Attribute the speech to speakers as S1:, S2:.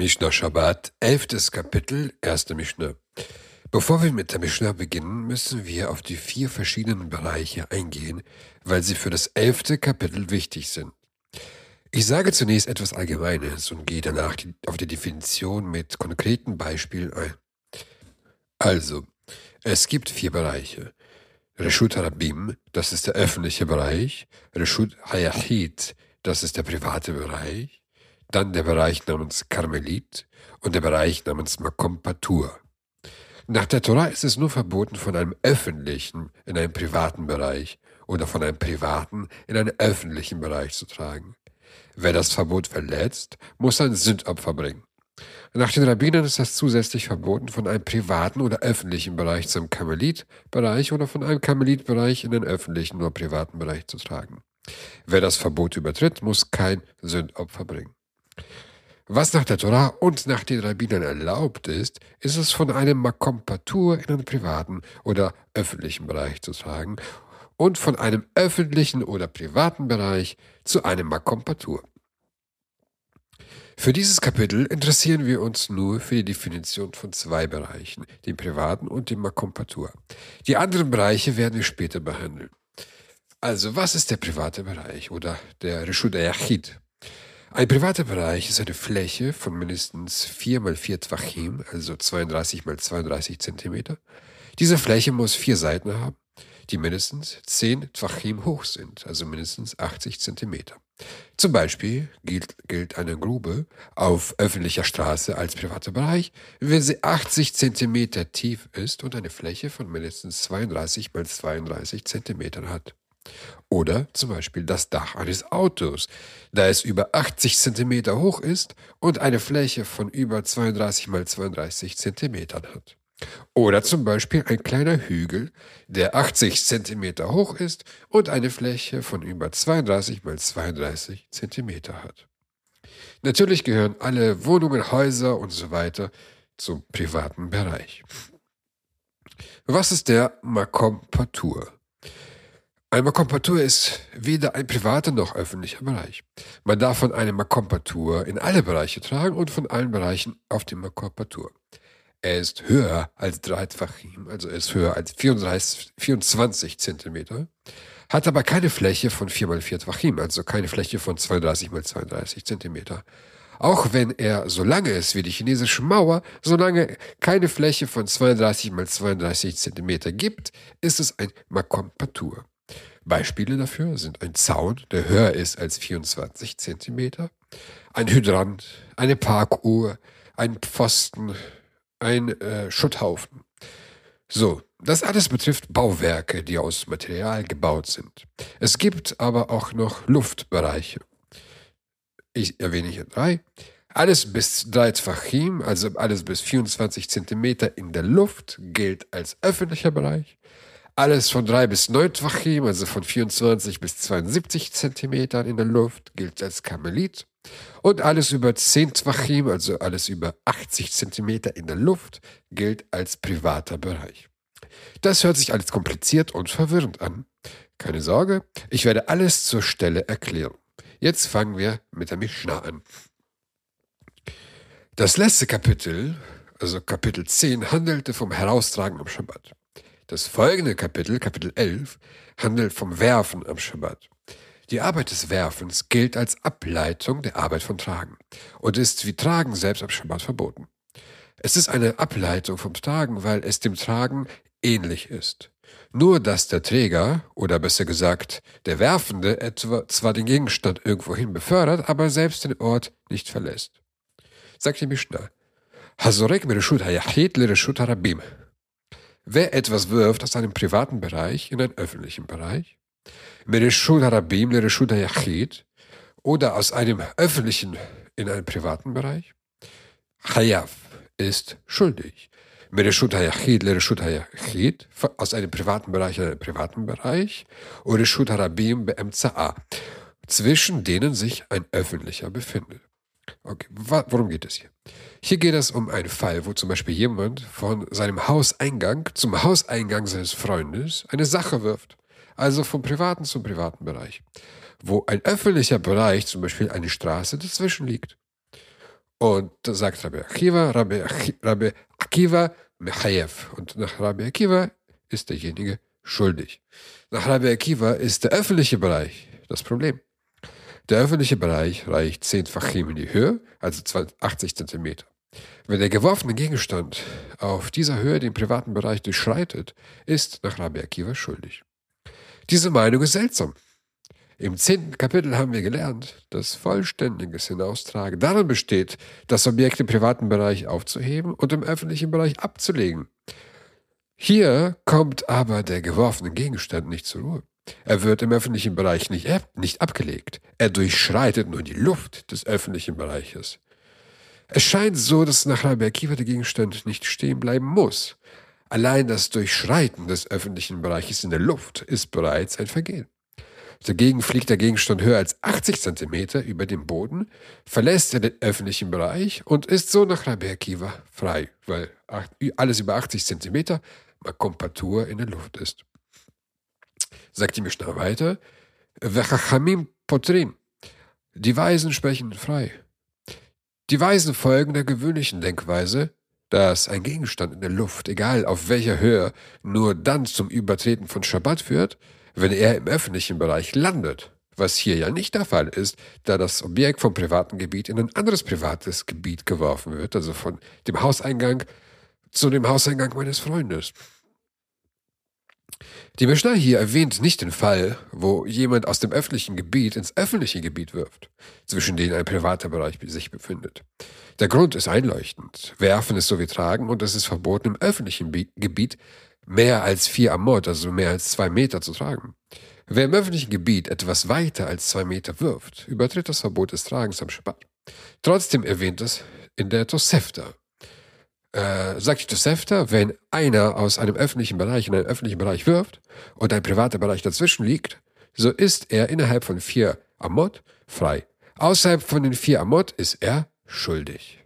S1: Mishnah Shabbat, elftes Kapitel, erste Mishnah. Bevor wir mit der Mishnah beginnen, müssen wir auf die vier verschiedenen Bereiche eingehen, weil sie für das elfte Kapitel wichtig sind. Ich sage zunächst etwas Allgemeines und gehe danach auf die Definition mit konkreten Beispielen ein. Also, es gibt vier Bereiche. Reshut Harabim, das ist der öffentliche Bereich. Reshut Hayahid, das ist der private Bereich dann der Bereich namens Karmelit und der Bereich namens Makom Patur. Nach der Torah ist es nur verboten, von einem öffentlichen in einen privaten Bereich oder von einem privaten in einen öffentlichen Bereich zu tragen. Wer das Verbot verletzt, muss ein Sündopfer bringen. Nach den Rabbinern ist das zusätzlich verboten, von einem privaten oder öffentlichen Bereich zum Karmelitbereich oder von einem Karmelitbereich in den öffentlichen oder privaten Bereich zu tragen. Wer das Verbot übertritt, muss kein Sündopfer bringen. Was nach der Torah und nach den Rabbinern erlaubt ist, ist es von einem Makom Patur in einen privaten oder öffentlichen Bereich zu tragen und von einem öffentlichen oder privaten Bereich zu einem Makom Patur. Für dieses Kapitel interessieren wir uns nur für die Definition von zwei Bereichen, dem privaten und dem Makom Patur. Die anderen Bereiche werden wir später behandeln. Also, was ist der private Bereich oder der Rishud Yachid? Ein privater Bereich ist eine Fläche von mindestens 4 mal 4 Tvachim, also 32 mal 32 Zentimeter. Diese Fläche muss vier Seiten haben, die mindestens 10 Tvachim hoch sind, also mindestens 80 Zentimeter. Zum Beispiel gilt, gilt eine Grube auf öffentlicher Straße als privater Bereich, wenn sie 80 Zentimeter tief ist und eine Fläche von mindestens 32 mal 32 Zentimetern hat. Oder zum Beispiel das Dach eines Autos, da es über 80 cm hoch ist und eine Fläche von über 32 mal 32 cm hat. Oder zum Beispiel ein kleiner Hügel, der 80 cm hoch ist und eine Fläche von über 32 mal 32 cm hat. Natürlich gehören alle Wohnungen, Häuser und so weiter zum privaten Bereich. Was ist der Makom Patur? Ein Makompatur ist weder ein privater noch öffentlicher Bereich. Man darf von einem Makompatur in alle Bereiche tragen und von allen Bereichen auf die Makompatur. Er ist höher als 3 Tvachim, also er ist höher als 34, 24 Zentimeter, hat aber keine Fläche von 4 mal 4 Tvachim, also keine Fläche von 32 mal 32 Zentimeter. Auch wenn er so lange ist wie die chinesische Mauer, solange keine Fläche von 32 mal 32 Zentimeter gibt, ist es ein Makompatur. Beispiele dafür sind ein Zaun, der höher ist als 24 Zentimeter, ein Hydrant, eine Parkuhr, ein Pfosten, ein äh, Schutthaufen. So, das alles betrifft Bauwerke, die aus Material gebaut sind. Es gibt aber auch noch Luftbereiche. Ich erwähne hier drei. Alles bis 3 Tvachim, also alles bis 24 Zentimeter in der Luft, gilt als öffentlicher Bereich. Alles von 3 bis 9 Tvachim, also von 24 bis 72 Zentimetern in der Luft, gilt als Karmelit. Und alles über 10 Tvachim, also alles über 80 Zentimeter in der Luft, gilt als privater Bereich. Das hört sich alles kompliziert und verwirrend an. Keine Sorge, ich werde alles zur Stelle erklären. Jetzt fangen wir mit der Mishnah an. Das letzte Kapitel, also Kapitel 10, handelte vom Heraustragen am Schabbat. Das folgende Kapitel, Kapitel 11, handelt vom Werfen am Schabbat. Die Arbeit des Werfens gilt als Ableitung der Arbeit von Tragen und ist wie Tragen selbst am Schabbat verboten. Es ist eine Ableitung vom Tragen, weil es dem Tragen ähnlich ist. Nur dass der Träger, oder besser gesagt der Werfende, etwa zwar den Gegenstand irgendwohin befördert, aber selbst den Ort nicht verlässt. Sagt die Mishnah. Hazorek mereshut hayachit lereshut harabim. Wer etwas wirft aus einem privaten Bereich in einen öffentlichen Bereich, oder aus einem öffentlichen in einen privaten Bereich, Chayav ist schuldig. Aus einem privaten Bereich in einen privaten Bereich, oder zwischen denen sich ein öffentlicher befindet. Okay, worum geht es hier? Hier geht es um einen Fall, wo zum Beispiel jemand von seinem Hauseingang zum Hauseingang seines Freundes eine Sache wirft. Also vom privaten zum privaten Bereich. Wo ein öffentlicher Bereich, zum Beispiel eine Straße, dazwischen liegt. Und da sagt Rabbi Akiva, Rabbi, Rabbi Akiva Mechayev. Und nach Rabbi Akiva ist derjenige schuldig. Nach Rabbi Akiva ist der öffentliche Bereich das Problem. Der öffentliche Bereich reicht 10 Fachim in die Höhe, also 80 Zentimeter. Wenn der geworfene Gegenstand auf dieser Höhe den privaten Bereich durchschreitet, ist nach Rabbi Akiva schuldig. Diese Meinung ist seltsam. Im zehnten Kapitel haben wir gelernt, dass vollständiges Hinaustragen darin besteht, das Objekt im privaten Bereich aufzuheben und im öffentlichen Bereich abzulegen. Hier kommt aber der geworfene Gegenstand nicht zur Ruhe. Er wird im öffentlichen Bereich nicht, nicht abgelegt. Er durchschreitet nur die Luft des öffentlichen Bereiches. Es scheint so, dass nach Rabbi Akiva der Gegenstand nicht stehen bleiben muss. Allein das Durchschreiten des öffentlichen Bereiches in der Luft ist bereits ein Vergehen. Dagegen fliegt der Gegenstand höher als 80 Zentimeter über dem Boden, verlässt er den öffentlichen Bereich und ist so nach Rabbi Akiva frei, weil alles über 80 Zentimeter Makompatur in der Luft ist sagt die Mishnah weiter, Vechachamim potrim. Die Weisen sprechen frei. Die Weisen folgen der gewöhnlichen Denkweise, dass ein Gegenstand in der Luft, egal auf welcher Höhe, nur dann zum Übertreten von Schabbat führt, wenn er im öffentlichen Bereich landet, was hier ja nicht der Fall ist, da das Objekt vom privaten Gebiet in ein anderes privates Gebiet geworfen wird, also von dem Hauseingang zu dem Hauseingang meines Freundes. Die Mishnah hier erwähnt nicht den Fall, wo jemand aus dem öffentlichen Gebiet ins öffentliche Gebiet wirft, zwischen denen ein privater Bereich sich befindet. Der Grund ist einleuchtend. Werfen ist so wie tragen und es ist verboten, im öffentlichen Gebiet mehr als vier Amot, also mehr als zwei Meter zu tragen. Wer im öffentlichen Gebiet etwas weiter als zwei Meter wirft, übertritt das Verbot des Tragens am Shabbat. Trotzdem erwähnt es in der Tosefta, äh, sagt Tosefta, wenn einer aus einem öffentlichen Bereich in einen öffentlichen Bereich wirft und ein privater Bereich dazwischen liegt, so ist er innerhalb von vier Amot frei. Außerhalb von den vier Amot ist er schuldig.